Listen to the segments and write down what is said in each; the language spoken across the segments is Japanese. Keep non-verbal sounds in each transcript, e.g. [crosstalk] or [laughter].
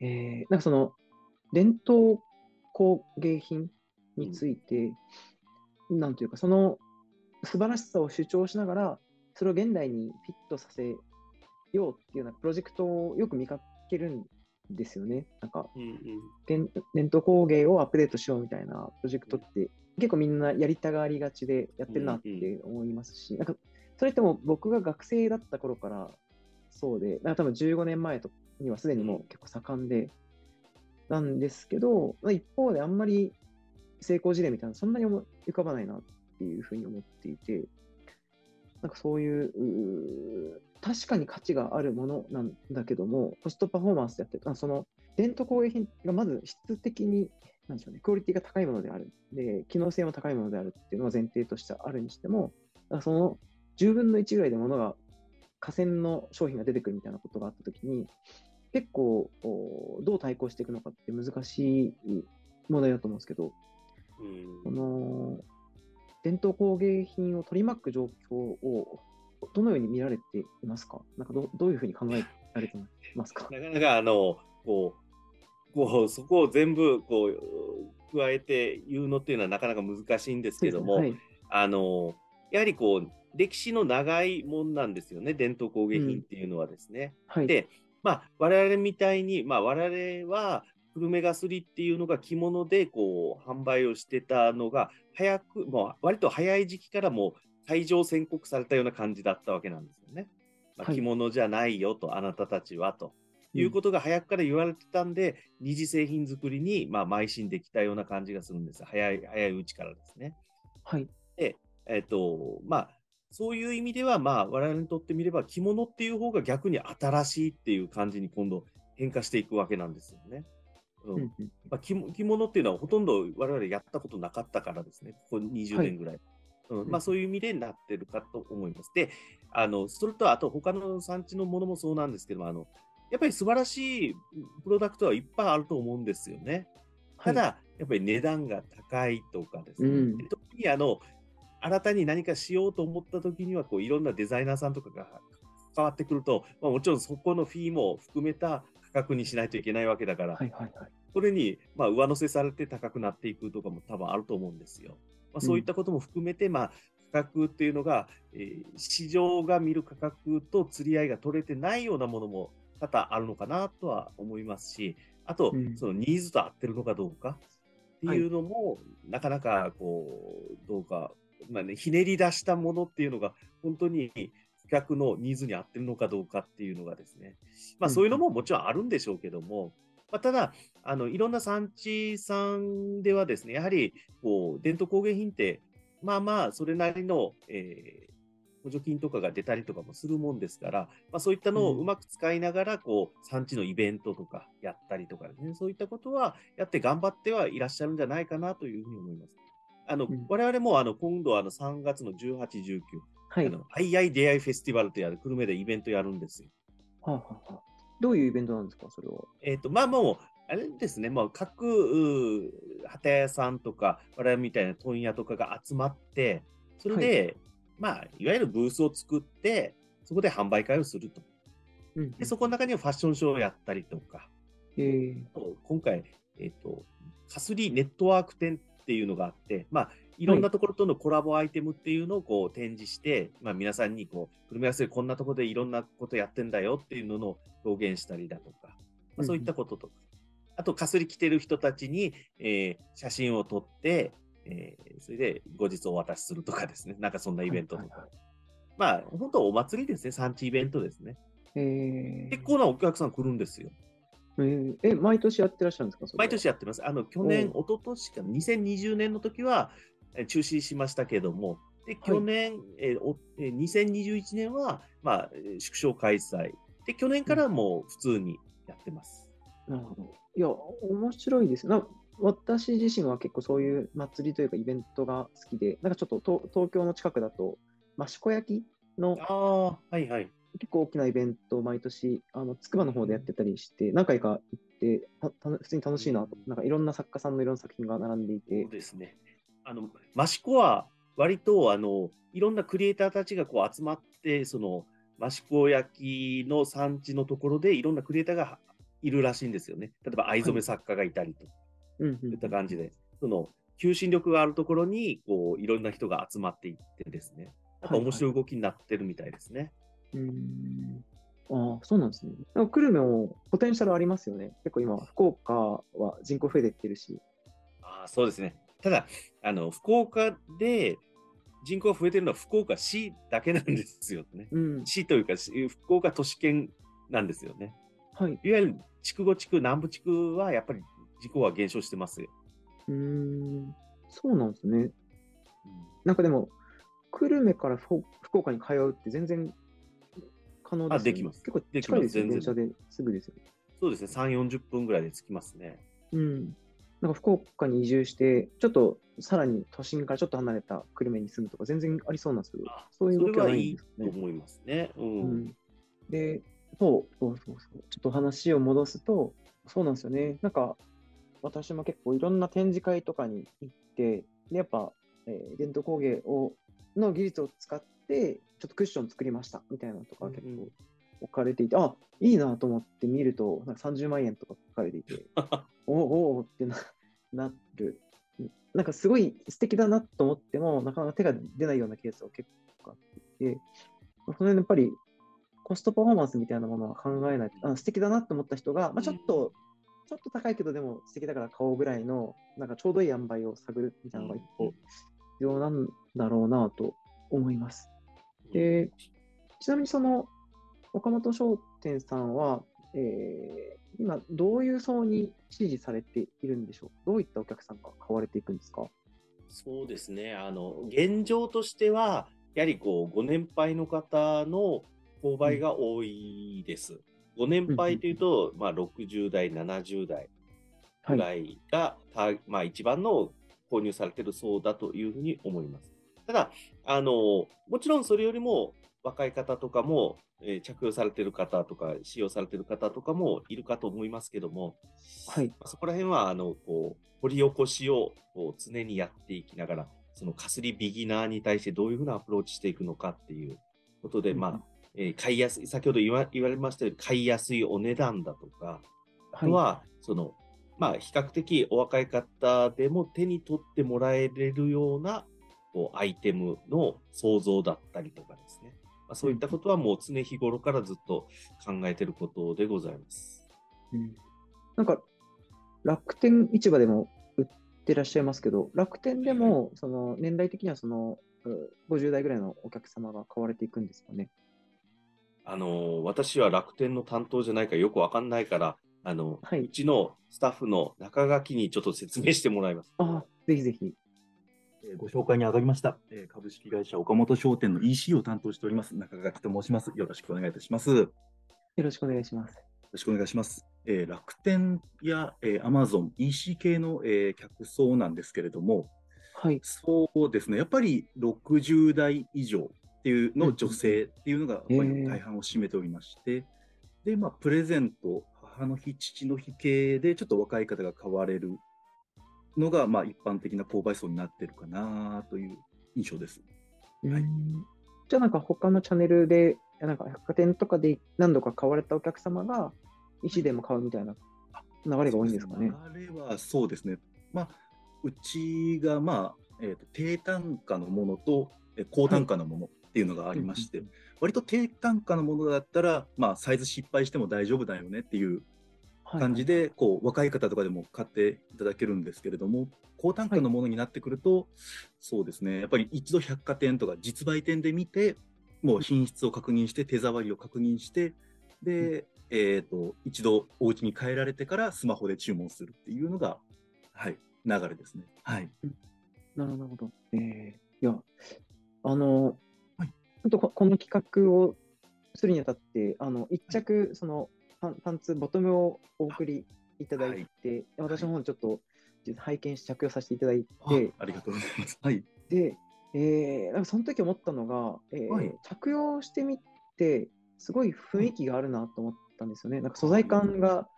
えー、なんかその、伝統工芸品について、うん、なんというか、その素晴らしさを主張しながら、それを現代にフィットさせようっていうようなプロジェクトをよく見かけるんですよね。なんか、うんうん、伝統工芸をアップデートしようみたいなプロジェクトって、結構みんなやりたがりがちでやってるなって思いますし、うんうん、なんかそれっても僕が学生だった頃からそうで、なんか多分15年前とにはすでにもう結構盛んで、なんですけど、一方であんまり成功事例みたいなそんなに浮かばないなっていうふうに思っていて、なんかそういうう、確かに価値があるものなんだけども、コストパフォーマンスでやってる、その伝統工芸品がまず質的に、なんでしょうね、クオリティが高いものである。で、機能性も高いものであるっていうのは前提としてあるにしても、その10分の1ぐらいでものが、河川の商品が出てくるみたいなことがあったときに、結構、どう対抗していくのかって難しい問題だと思うんですけど、うん、この伝統工芸品を取り巻く状況をどのように見られていますか？なんかどどういうふうに考えられてますか？[laughs] なかなかあのこうこうそこを全部こう加えて言うのっていうのはなかなか難しいんですけども、はい、あのやはりこう歴史の長いもんなんですよね伝統工芸品っていうのはですね。うんはい、でまあ、我々みたいに、まあ、我々は久留米がすりっていうのが着物でこう販売をしてたのが早く、もう割と早い時期からもう退場宣告されたような感じだったわけなんですよね。まあ、着物じゃないよと、はい、あなたたちはと。いうことが早くから言われてたんで、うん、二次製品作りに、まあ、邁進できたような感じがするんです。早い、早いうちからですね。はい。で、えっ、ー、と、まあ、そういう意味では、まあ、我々にとってみれば、着物っていう方が逆に新しいっていう感じに今度変化していくわけなんですよね。うん。まあ、着物っていうのはほとんど我々やったことなかったからですね、ここ20年ぐらい。はいうんまあ、そういう意味でなってるかと思います。で、あのそれとあと他の産地のものもそうなんですけども、あのやっぱり素晴らしいプロダクトはいっぱいあると思うんですよね。ただ、はい、やっぱり値段が高いとかですね、うん、特にあの新たに何かしようと思った時にはこういろんなデザイナーさんとかが関わってくると、まあ、もちろんそこのフィーも含めた価格にしないといけないわけだから、はいはいはい、それにまあ上乗せされて高くなっていくとかも多分あると思うんですよ。まあ、そういったことも含めて、まあ、価格っていうのが、えー、市場が見る価格と釣り合いが取れてないようなものも多々あるのかなとは思いますし、あと、そのニーズと合ってるのかどうかっていうのも、はい、なかなかこうどうかまあね、ひねり出したものっていうのが、本当に顧客のニーズに合ってるのかどうかっていうのがですね、まあ、そういうのももちろんあるんでしょうけども、まあ、ただあの、いろんな産地さんではですね、やはりこう伝統工芸品って、まあまあ、それなりの、えー補助金とかが出たりとかもするもんですから、まあ、そういったのをうまく使いながら、こう、産地のイベントとかやったりとかね、そういったことはやって頑張ってはいらっしゃるんじゃないかなというふうに思います。あの、うん、我々もあの今度あの3月の18、19、はい、あの II 出会いフェスティバルとやる久留米でイベントやるんですよ。はあはあ、どういうイベントなんですか、それは？えっ、ー、と、まあもう、あれですね、まあ、各旗屋さんとか、我々みたいな問屋とかが集まって、それで、はい、まあ、いわゆるブースを作って、そこで販売会をすると。うん、でそこの中にはファッションショーをやったりとか、え。ー、今回、えっ、ー、と、かすりネットワーク展っていうのがあって、まあ、い。ろんなところとのコラボアイテムっていうのをこう展示して、まあ、皆さんにこう、組み合わせでこんなところでいろんなことやってんだよっていうのを表現したりだとか、まあ、そういったこととか、あと、かすり着てる人たちに、えー、写真を撮って、えー、それで後日お渡しするとかですね、なんかそんなイベントとか。はいはいはい、まあ、本当お祭りですね、産地イベントですね。えー、結構なお客さん来るんですよ。え毎年やってらっしゃるんですか毎年やってます。あの、去年、一昨年か、2020年の時は中止しましたけども、で、去年、はい、えー、2021年は、まあ、縮小開催。で、去年からも普通にやってます。なるほど。いや、面白いですな私自身は結構そういう祭りというかイベントが好きで、なんかちょっと東京の近くだと、益子焼の、あはいはい、結構大きなイベントを毎年、あの、つくばの方でやってたりして、何回か行って、たた普通に楽しいなと、なんかいろんな作家さんのいろんな作品が並んでいて。そうですね。あの、益子は割と、あの、いろんなクリエイターたちがこう集まって、その、益子焼の産地のところでいろんなクリエイターがいるらしいんですよね。例えば藍染め作家がいたりと、うんうんいった感じで、その求心力があるところにこういろんな人が集まっていってですね、なんか面白い動きになってるみたいですね。うーんああ、そうなんですね。なんか久留米もポテンシャルありますよね。結構今、福岡は人口増えてきてるし。ああそうですね。ただあの、福岡で人口が増えてるのは福岡市だけなんですよね。うん。市というか、し福岡都市圏なんですよね。はい。いわゆる筑後地区、南部地区はやっぱり人口は減少してますよ。うーん。そうなんですね。なんかでも、久留米から福福岡に通うって全然可能ですよ、ね。あできます結構でき近いですよ、ます全然電車ですぐですよ。そうですね、3、40分ぐらいで着きますね。うん。なんか福岡に移住して、ちょっとさらに都心からちょっと離れた久留米に住むとか全然ありそうなんですけどあ、そういう動きはないんそれはいいですね。と思いますね。うんうん、で、そうそうそうそう、ちょっと話を戻すと、そうなんですよね。なんか、私も結構いろんな展示会とかに行って、でやっぱ、えー伝統工芸をの技術を使って、ちょっとクッション作りましたみたいなのとか結うんう構置かれていて、あいいなと思って見ると、なんか30万円とか書かれていて、[laughs] おおおってななる。なんかすごい素敵だなと思っても、なかなか手が出ないようなケースが結構あっていて、その辺やっぱりコストパフォーマンスみたいなものは考えないあ素敵だなと思った人が、まあ、ちょっと、ちょっと高いけどでも素敵だから買おうぐらいの、なんかちょうどいい塩梅を探るみたいなのが一個必要なんだろうなと思います。で、ちなみにその岡本商店さんは、えー今どういう層に支持されているんでしょう？どういったお客さんが買われていくんですか？そうですね、あの現状としては、やはりこうご年配の方の購買が多いです。ご年配というと、まあ、60代、70代ぐらいが、たまあ、一番の購入されている層だというふうに思います。ただあの、もちろんそれよりも若い方とかも、えー着用されている方とか、使用されている方とかもいるかと思いますけども、はい。まあそこら辺は、あの、こう、掘り起こしをこう常にやっていきながら、そのかすりビギナーに対してどういうふうなアプローチしていくのかっていうことで、うんまあ、えー買いやすい、先ほど言わ言われましたように、買いやすいお値段だとか、あとは、その、まあ、比較的お若い方でも手に取ってもらえれるような、こう、アイテムの創造だったりとかですね。まあ、そういったことはもう常日頃からずっと考えていることでございます。うんなんか、楽天市場でも売ってらっしゃいますけど、楽天でも、その年代的にはそのう50代ぐらいのお客様が買われていくんですかね。あの私は楽天の担当じゃないからよくわかんないから、あのはいうちのスタッフの中垣にちょっと説明してもらいます。あぜひぜひ。えーご紹介に上がりました、えー株式会社岡本商店の EC を担当しております中垣と申します。よろしくお願いいたします。よよろしくお願いします。ろしくお願いします。えー楽天や、えー、Amazon、EC 系の、えー客層なんですけれども、はい。そうですね、やっぱり60代以上っていうの女性っていうのがやっぱえりー大半を占めておりまして、で、まあ、プレゼント、母の日、父の日系でちょっと若い方が買われるのが、まあ、一般的な購買層になってるかなという印象です。はいうんじゃあなんか他のチャンネルで、なんか百貨店とかで何度か買われたお客様が、石でも買うみたいな流れが多いんですかね。流れはそうですね。まあ、うちが、まあ、えーと低単価のものとえー高単価のものっていうのがありまして、うん割と低単価のものだったら、まあ、サイズ失敗しても大丈夫だよねっていうはい感じで、こう若い方とかでも買っていただけるんですけれども、高単価のものになってくると、そうですね、やっぱり一度百貨店とか実売店で見て、もう品質を確認して、手触りを確認して、で、えっ、と、一度お家に帰られてからスマホで注文するっていうのが、はい、流れですね。はい。なるほど。えーいや、あの、はい。本当ここの企画をするにあたって、あの、一着、そのパン、パンツ、ボトムをお送りいただいて、私の方にちょっと拝見し着用させていただいあて、ありがとうございます。はい。で、えーなんかその時思ったのが、えーはい。着用してみて、すごい雰囲気があるなと思ったんですよね。なんか素材感が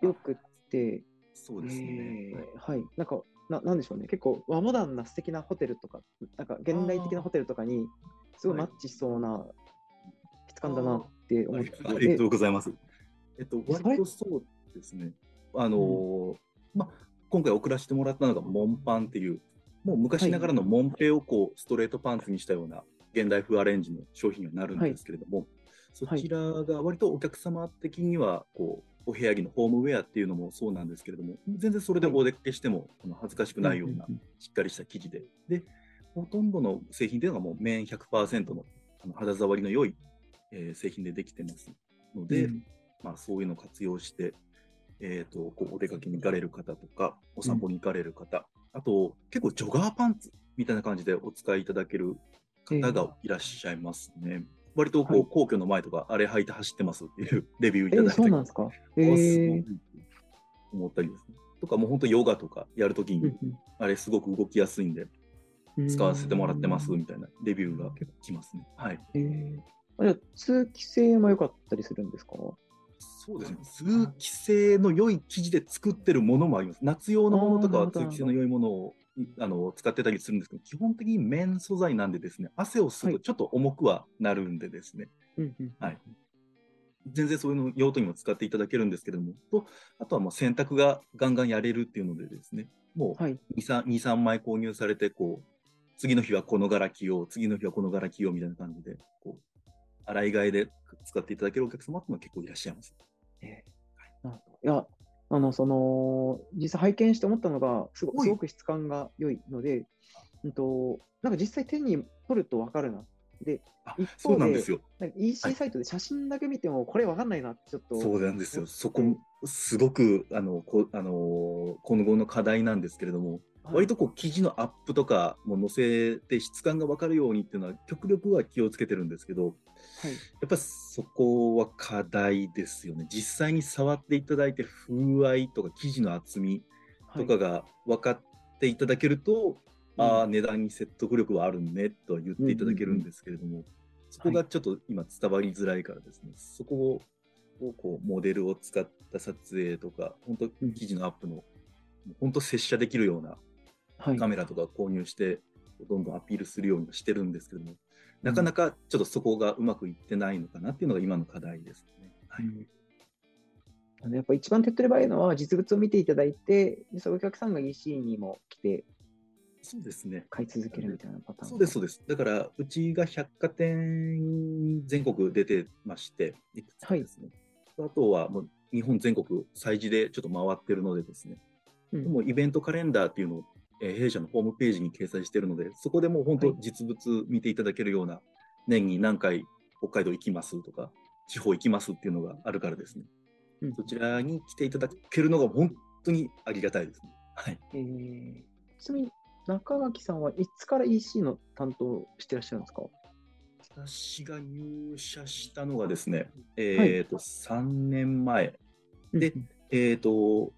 良くって、そうですね。えーはい、なんか、ななんでしょうね、結構和モダンな素敵なホテルとか、なんか現代的なホテルとかに、すごいマッチしそうな質感だなって思って、はい。ありがとうございます。えっと、割とそうですね。あのーうん、まあ、今回送らせてもらったのが、モンパンっていう、もう昔ながらのモンペをこうストレートパンツにしたような現代風アレンジの商品になるんですけれども、はい、そちらが割とお客様的にはこうお部屋着のホームウェアっていうのもそうなんですけれども、全然それでお出かけしても恥ずかしくないようなしっかりした生地で、で、ほとんどの製品っていうのがもう綿100%のあの肌触りの良い、えー、製品でできてますので、うん、まあ、そういうのを活用して、えーと、こうお出かけに行かれる方とか、お散歩に行かれる方、うん、あと結構ジョガーパンツみたいな感じでお使いいただける方がいらっしゃいますね。えー割とこう、はい、皇居の前とか、あれ履いて走ってますっていうレビューいただいて、えー、そうなんですか、えー、思ったりですね。とか、もう本当ヨガとかやるときに、あれすごく動きやすいんで、使わせてもらってますみたいなレビューが結構きますね。はい。えー、じゃあ、通気性も良かったりするんですか？そうですね。通気性の良い生地で作ってるものもあります。夏用のものとかは通気性の良いものをあの使ってたりするんですけど、基本的に綿素材なんでですね、汗を吸うとちょっと重くはなるんでですね、はい、全然そういうの用途にも使っていただけるんですけれども、とあとはもう洗濯がガンガンやれるっていうのでですね、もう2、3, 2 3枚購入されて、こう、次の日はこの柄着よう、次の日はこの柄着ようみたいな感じで、こう、洗い替えで使っていただけるお客様っていうのは結構いらっしゃいます。えー、はい、いや、あの、その、実際拝見して思ったのが、すごすごく質感が良いので、うんと、なんか実際手に取ると分かるな。で、一方で、EC サイトで写真だけ見ても、これ分かんないなちょっと、そうなんですよ。そこ、すごく、あの、こあの今後の課題なんですけれども、割とこう記事のアップとかも載せて質感が分かるようにっていうのは極力は気をつけてるんですけど、はい、やっぱそこは課題ですよね。実際に触っていただいて風合いとか生地の厚みとかが分かっていただけると、はい、ああ値段に説得力はあるねとは言っていただけるんですけれども、そこがちょっと今伝わりづらいからですね、はい、そこをこうモデルを使った撮影とか本当記事のアップの、本当接写できるようなカメラとか購入して、どんどんアピールするようにしてるんですけども、なかなかちょっとそこがうまくいってないのかなっていうのが今の課題ですね。はい、うん、やっぱ一番手っ取り早いのは実物を見ていただいて、そのお客さんが EC にも来て、そうですね。買い続けるみたいなパターン。そうです、そうです。だから、うちが百貨店全国出てまして、いくつかですね。はい、あとはもう日本全国催事でちょっと回ってるのでですね、うん、もうイベントカレンダーっていうのをえー、弊社のホームページに掲載しているので、そこでもう本当、実物見ていただけるような、年に何回北海道行きますとか、地方行きますっていうのがあるからですね、うん、そちらに来ていただけるのが本当にありがたいですね。はい、えー、ちなみに中垣さんはいつから EC の担当してらっしゃるんですか？私が入社したのがですね、えっ、ー、と、はい、3年前で、えっ、ー、と、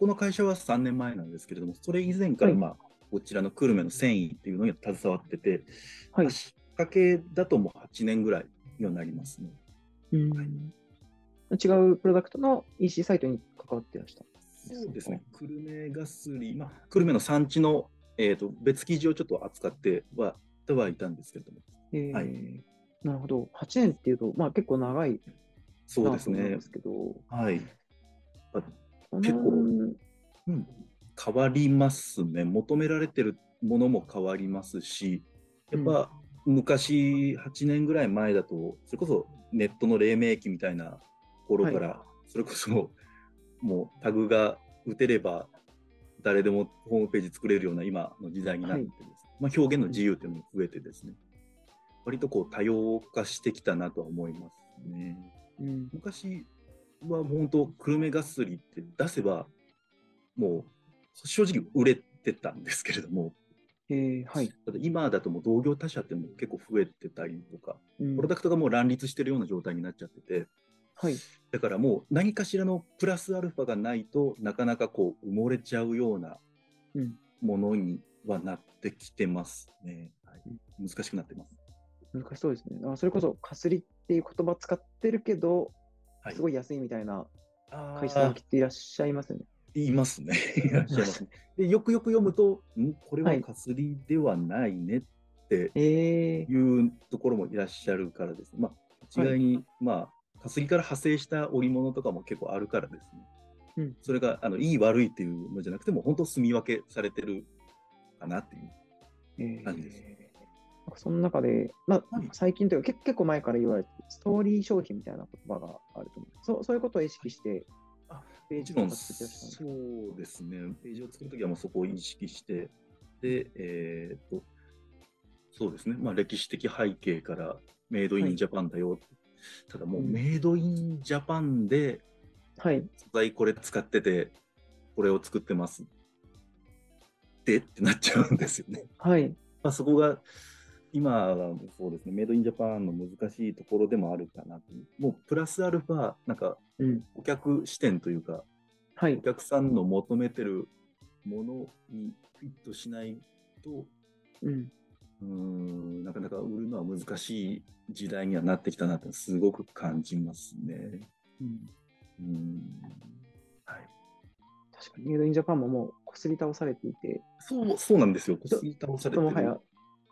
この会社は3年前なんですけれども、それ以前から、まあ、はい、こちらの久留米の繊維っていうのに携わってて、はい、仕掛けだともう8年ぐらいにはなりますね。うん。はい、違うプロダクトの EC サイトに関わっていらしたそうですね、久留米ガスリ、まあ、久留米の産地の、えーと、別記事をちょっと扱ってははいたんですけれども。えー、はい、なるほど、8年っていうと、まあ、結構長いそうですね。ですけど、はい。結構、うん、変わりますね。求められてるものも変わりますし、やっぱ昔、8年ぐらい前だと、それこそネットの黎明期みたいな頃から、はい、それこそもうタグが打てれば誰でもホームページ作れるような今の時代になってです、はい、まあ、表現の自由というのも増えてですね、割とこう多様化してきたなとは思いますね。うん、昔は本当、久留米ガスリって出せば、もう正直売れてたんですけれども、えーはい、今だともう同業他社っても結構増えてたりとか、うん、プロダクトがもう乱立してるような状態になっちゃってて、はい、だからもう何かしらのプラスアルファがないとなかなかこう埋もれちゃうようなものにはなってきてますね。はい、難しくなってます。難しそうですね。あそれこそかすりっていう言葉使ってるけど、すごい安いみたいな会社さんっていらっしゃいますよね。いますね。いらっしゃいますね。で、よくよく読むと、んこれはかすりではないねっていうところもいらっしゃるからですね。まあ、一概に、はい、まあ、かすりから派生した織物とかも結構あるからですね。うん、それがあのいい悪いっていうのじゃなくても、本当住み分けされてるかなっていう感じです。えー、その中で、まあ、最近というか結構前から言われてストーリー消費みたいな言葉があると思う。そうそういうことを意識して、ページを作ってそうですね。ページを作るときはもうそこを意識して、で、えー、っと、そうですね。まあ、歴史的背景からメイドインジャパンだよ。はい、ただもう、メイドインジャパンで、はい。素材これ使ってて、これを作ってます。でってなっちゃうんですよね。はい。まあ、そこが、今はそうですね、メイドインジャパンの難しいところでもあるかな。もうプラスアルファ、なんか、お客視点というか、はい、お客さんの求めてるものにフィットしないと、うん、うんなかなか売るのは難しい時代にはなってきたなってすごく感じますね。うん、うん。はい、確かに、メイドインジャパンももうこすり倒されていて、そうそうなんですよ、こすり倒されてもはや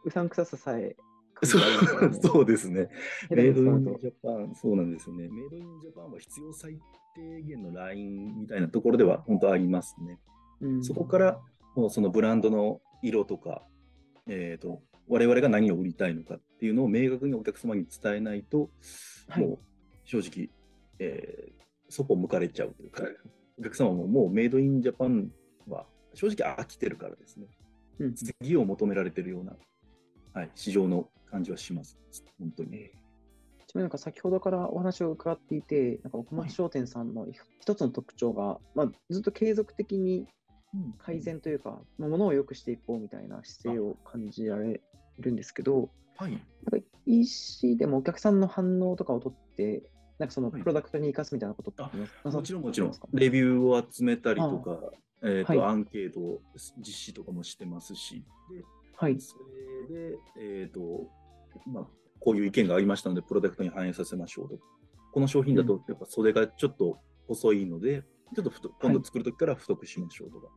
うさんくさささえ、そうそうですね。メイドインジャパン、そうなんですよね。メイドインジャパンは必要最低限のラインみたいなところでは本当ありますね。うん、そこからもうそのブランドの色とか、えーと、我々が何を売りたいのかっていうのを明確にお客様に伝えないと、はい、もう正直、えー、そこを向かれちゃうというか、お客様ももうメイドインジャパンは正直飽きてるからですね、うん、次を求められてるようなはい、市場の感じはします、本当に。ちなみになんか先ほどからお話を伺っていて、なんか奥松商店さんの一つの特徴が、はい、まあ、ずっと継続的に改善というか、うん、ものを良くしていこうみたいな姿勢を感じられるんですけど、はい、なんか EC でもお客さんの反応とかを取って、なんかそのプロダクトに生かすみたいなことってあります？か、はい、もちろんもちろん、レビューを集めたりとか、えーと、はい、アンケート実施とかもしてますし、ではい、それで、えーとまあ、こういう意見がありましたので、プロダクトに反映させましょうと。この商品だと、やっぱ袖がちょっと細いので、ちょっと今度作るときから太くしましょうとか、は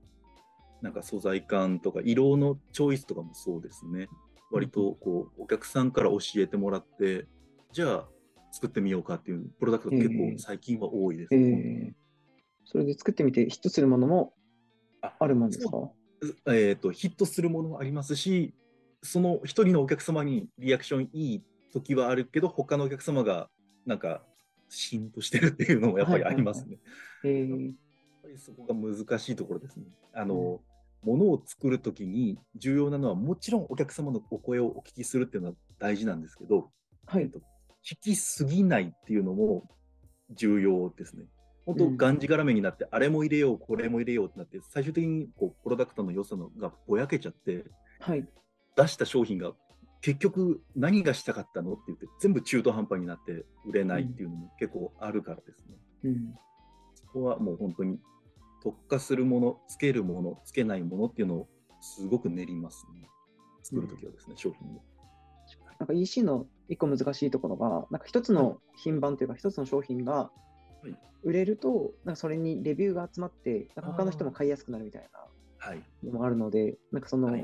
い、なんか素材感とか、色のチョイスとかもそうですね。割とこうお客さんから教えてもらって、じゃあ作ってみようかっていうプロダクト結構最近は多いです、ね、えー、それで作ってみてヒットするものもあるもんですか？えーと、ヒットするものもありますし、その一人のお客様にリアクションいい時はあるけど、他のお客様がなんか、しんとしてるっていうのもやっぱりありますね。はいはいはい、やっぱりそこが難しいところですね。あの、うん、ものを作るときに重要なのは、もちろんお客様のお声をお聞きするっていうのは大事なんですけど、はい、聞きすぎないっていうのも重要ですね。本当、がんじがらめになって、あれも入れよう、これも入れようってなって、最終的にこうプロダクトの良さのがぼやけちゃって、はい、出した商品が結局何がしたかったのって言って、全部中途半端になって売れないっていうのも結構あるからですね。うん、そこはもう本当に特化するもの、つけるもの、つけないものっていうのをすごく練りますね。作るときはですね、うん、商品を。なんか EC の一個難しいところが、なんか一つの品番というか、一つの商品が売れると、なんかそれにレビューが集まって、なんか他の人も買いやすくなるみたいなのもあるので、なんかその、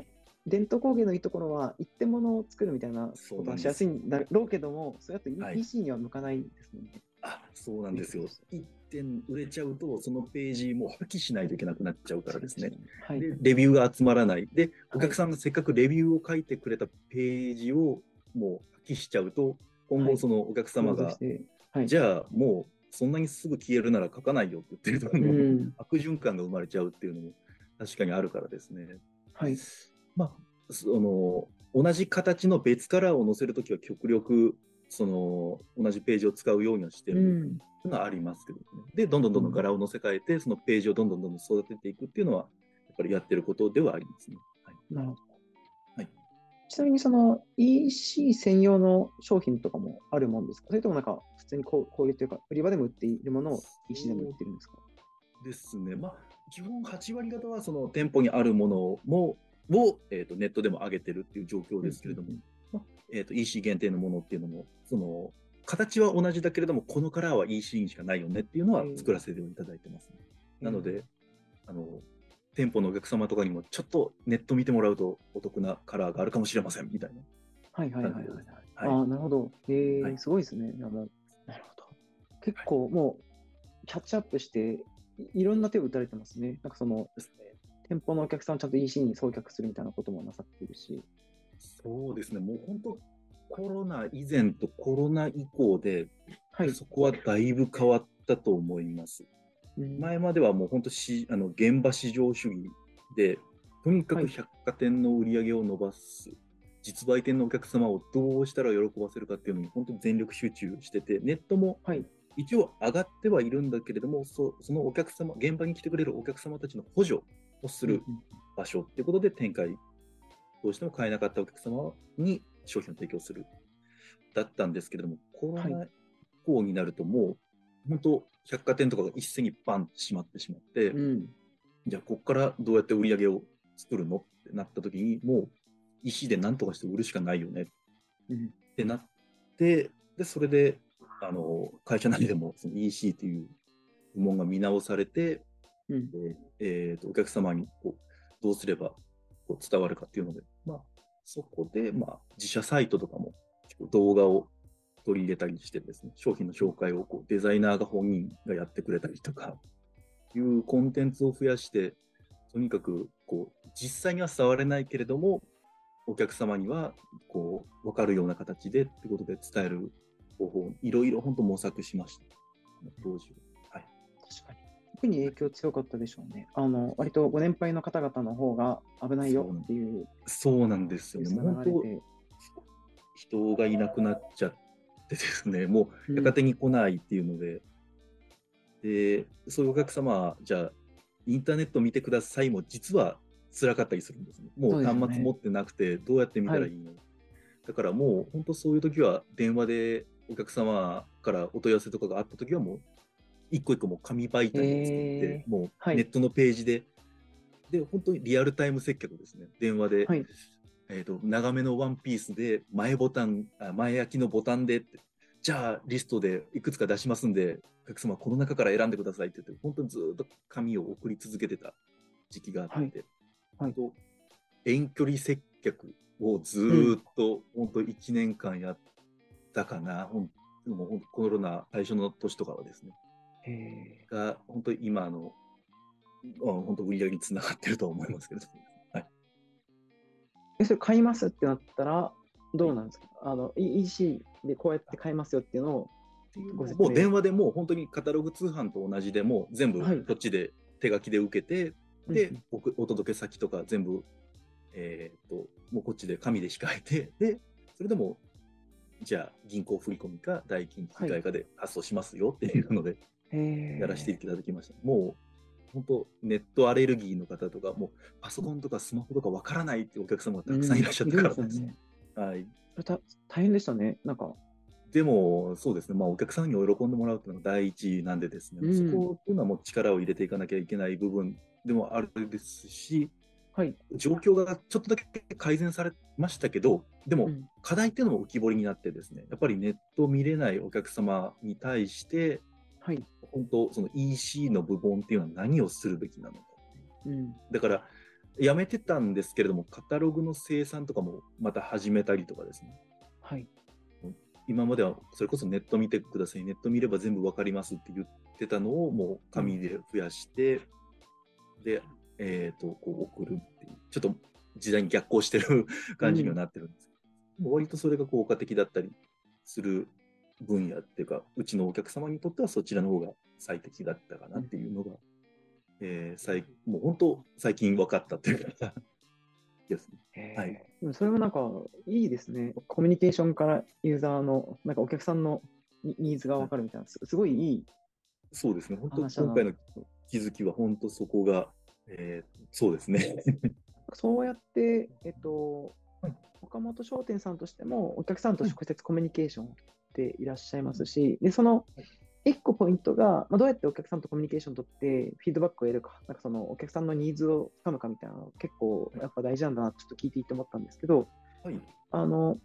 伝統工芸のいいところは、一点物を作るみたいなことはしやすいんだろうけども、それだと EC には向かないですもんね。あそうなんですよ。一点売れちゃうと、そのページも破棄しないといけなくなっちゃうからですね。はい、でレビューが集まらない。で、お客さんがせっかくレビューを書いてくれたページをもう破棄しちゃうと、今後そのお客様が、はい、じゃあもうそんなにすぐ消えるなら書かないよって言ってると、うん、悪循環が生まれちゃうっていうのも確かにあるからですね。はい。まあ、その、同じ形の別カラーを載せるときは極力、その、同じページを使うようにはしてるのがありますけどね。うん、で、どんどんどんどん柄を載せ替えて、そのページをどんどんどんどん育てていくっていうのは、やっぱりやってることではありますね。はい、なるほど。はい。ちなみにその EC 専用の商品とかもあるもんですか？それともなんか普通にこうこういうというか、売り場でも売っているものを EC でも売ってるんですか？ですね。まあ、基本8割方はその店舗にあるものもを、えーと、ネットでも上げてるっていう状況ですけれども、うんまあえーと、EC 限定のものっていうのも、その形は同じだけれども、このカラーは EC にしかないよねっていうのは作らせていただいてます、ね、うん、なので、あの、店舗のお客様とかにも、ちょっとネット見てもらうとお得なカラーがあるかもしれませんみたいな。はいはいはいはい。はい、ああ、なるほど。えー、はい、すごいですね。なるほど。結構もうキャッチアップしてい、いろんな手を打たれてますね。なんかその、店舗のお客さんをちゃんと EC に送客するみたいなこともなさっているし。そうですね、もう本当、コロナ以前とコロナ以降で、はい、そこはだいぶ変わったと思います。うん、前まではもう本当しあの現場市場主義で、とにかく百貨店の売り上げを伸ばす、はい、実売店のお客様をどうしたら喜ばせるかっていうのに本当に全力集中してて、ネットも一応上がってはいるんだけれども、そそのお客様、現場に来てくれるお客様たちの補助をする場所っていうことで展開、どうしても買えなかったお客様に商品を提供する。だったんですけれども、コロナ以降になるともう、本当、百貨店とかが一斉にバンと閉まってしまって、うん、じゃあ、ここからどうやって売り上げを作るのってなった時に、もう、石で何とかして売るしかないよね。ってなって、で、それで、あの、会社内でもその EC という部門が見直されて、うん、でえーと、お客様にこうどうすればこう伝わるかっていうので、まあ、そこで、まあ、自社サイトとかも動画を取り入れたりしてですね、商品の紹介をこうデザイナーが本人がやってくれたりとか、いうコンテンツを増やして、とにかくこう実際には伝われないけれども、お客様にはこう分かるような形でってことで伝える方法、いろいろ本当模索しました、当時は。はい、確かに。特に影響強かったでしょうね。あの割とご年配の方々の方が危ないよっていう。そうなんですよね。本当人がいなくなっちゃってですね、もう百貨店に来ないっていうので、うん、で、そういうお客様は、じゃあ、インターネット見てくださいも実は辛かったりするんですね。もう端末持ってなくて、どうやって見たらい。いの、はい、だからもう本当そういう時は電話でお客様からお問い合わせとかがあった時はもう一個一個もう紙媒体を作って、もうネットのページで、はい、で、本当にリアルタイム接客ですね。電話で、はい、えっ、ー、と、長めのワンピースで、前ボタン、あ前焼きのボタンでじゃあリストでいくつか出しますんで、お客様この中から選んでくださいって言って、本当にずっと紙を送り続けてた時期があって、はい、本当、遠距離接客をずっと、本当1年間やったかな、うん、もうコロナ最初の年とかはですね。が本当に今の本当売り上げにつながってると思いますけど、はい、それ買います？ってなったらどうなんですか？あの EC でこうやって買いますよっていうのをもう電話でもう本当にカタログ通販と同じでも全部こっちで手書きで受けて、はい、で、うん、お届け先とか全部、えー、っともうこっちで紙で控えてでそれでもじゃあ銀行振込か代金機械化で発送しますよっていうので、やらせていただきました。もう本当、ネットアレルギーの方とか、もうパソコンとかスマホとかわからないってお客様がたくさんいらっしゃったからです。ね、はい。大変でしたね、なんか。でも、そうですね、まあ、お客さんに喜んでもらうというのが第一なんでですね、うん、そこっていうのはもう力を入れていかなきゃいけない部分でもあるですし、はい、状況がちょっとだけ改善されましたけど、でも課題っていうのも浮き彫りになってですね、やっぱりネット見れないお客様に対して、はい、本当、その EC の部門っていうのは何をするべきなのか。うん、だから、やめてたんですけれども、カタログの生産とかもまた始めたりとかですね。はい、今まではそれこそネット見てください、ネット見れば全部わかりますって言ってたのをもう紙で増やして、うん、で、えっ、ー、と、こう送るっていう、ちょっと時代に逆行してる [laughs] 感じにはなってるんですけど、うん、割とそれが効果的だったりする分野っていうか、うちのお客様にとってはそちらの方が最適だったかなっていうのが、うん、えー、最もう本当、最近分かったっていうか [laughs] ですね。はい、それもなんかいいですね。コミュニケーションからユーザーの、なんかお客さんのニーズが分かるみたいな、すごいいい。そうですね。本当、今回の気づきは本当そこが、えー、そうですね。[laughs] そうやって、えっと、岡本商店さんとしても、お客さんと直接コミュニケーションていらっしゃいますし、でその1個ポイントが、まあ、どうやってお客さんとコミュニケーションを取ってフィードバックを得るか、なんかそのお客さんのニーズをつかむかみたいなの結構やっぱ大事なんだなちょっと聞いていて思ったんですけど、はい、あの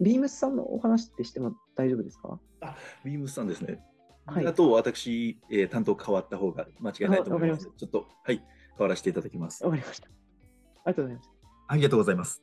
ビームスさんのお話ってしても大丈夫ですか？あビームスさんですね。はい、あと私、えー、担当変わった方が間違いないと思います。ちょっと、はい、変わらせていただきます。わかりました。ありがとうございます。ありがとうございます。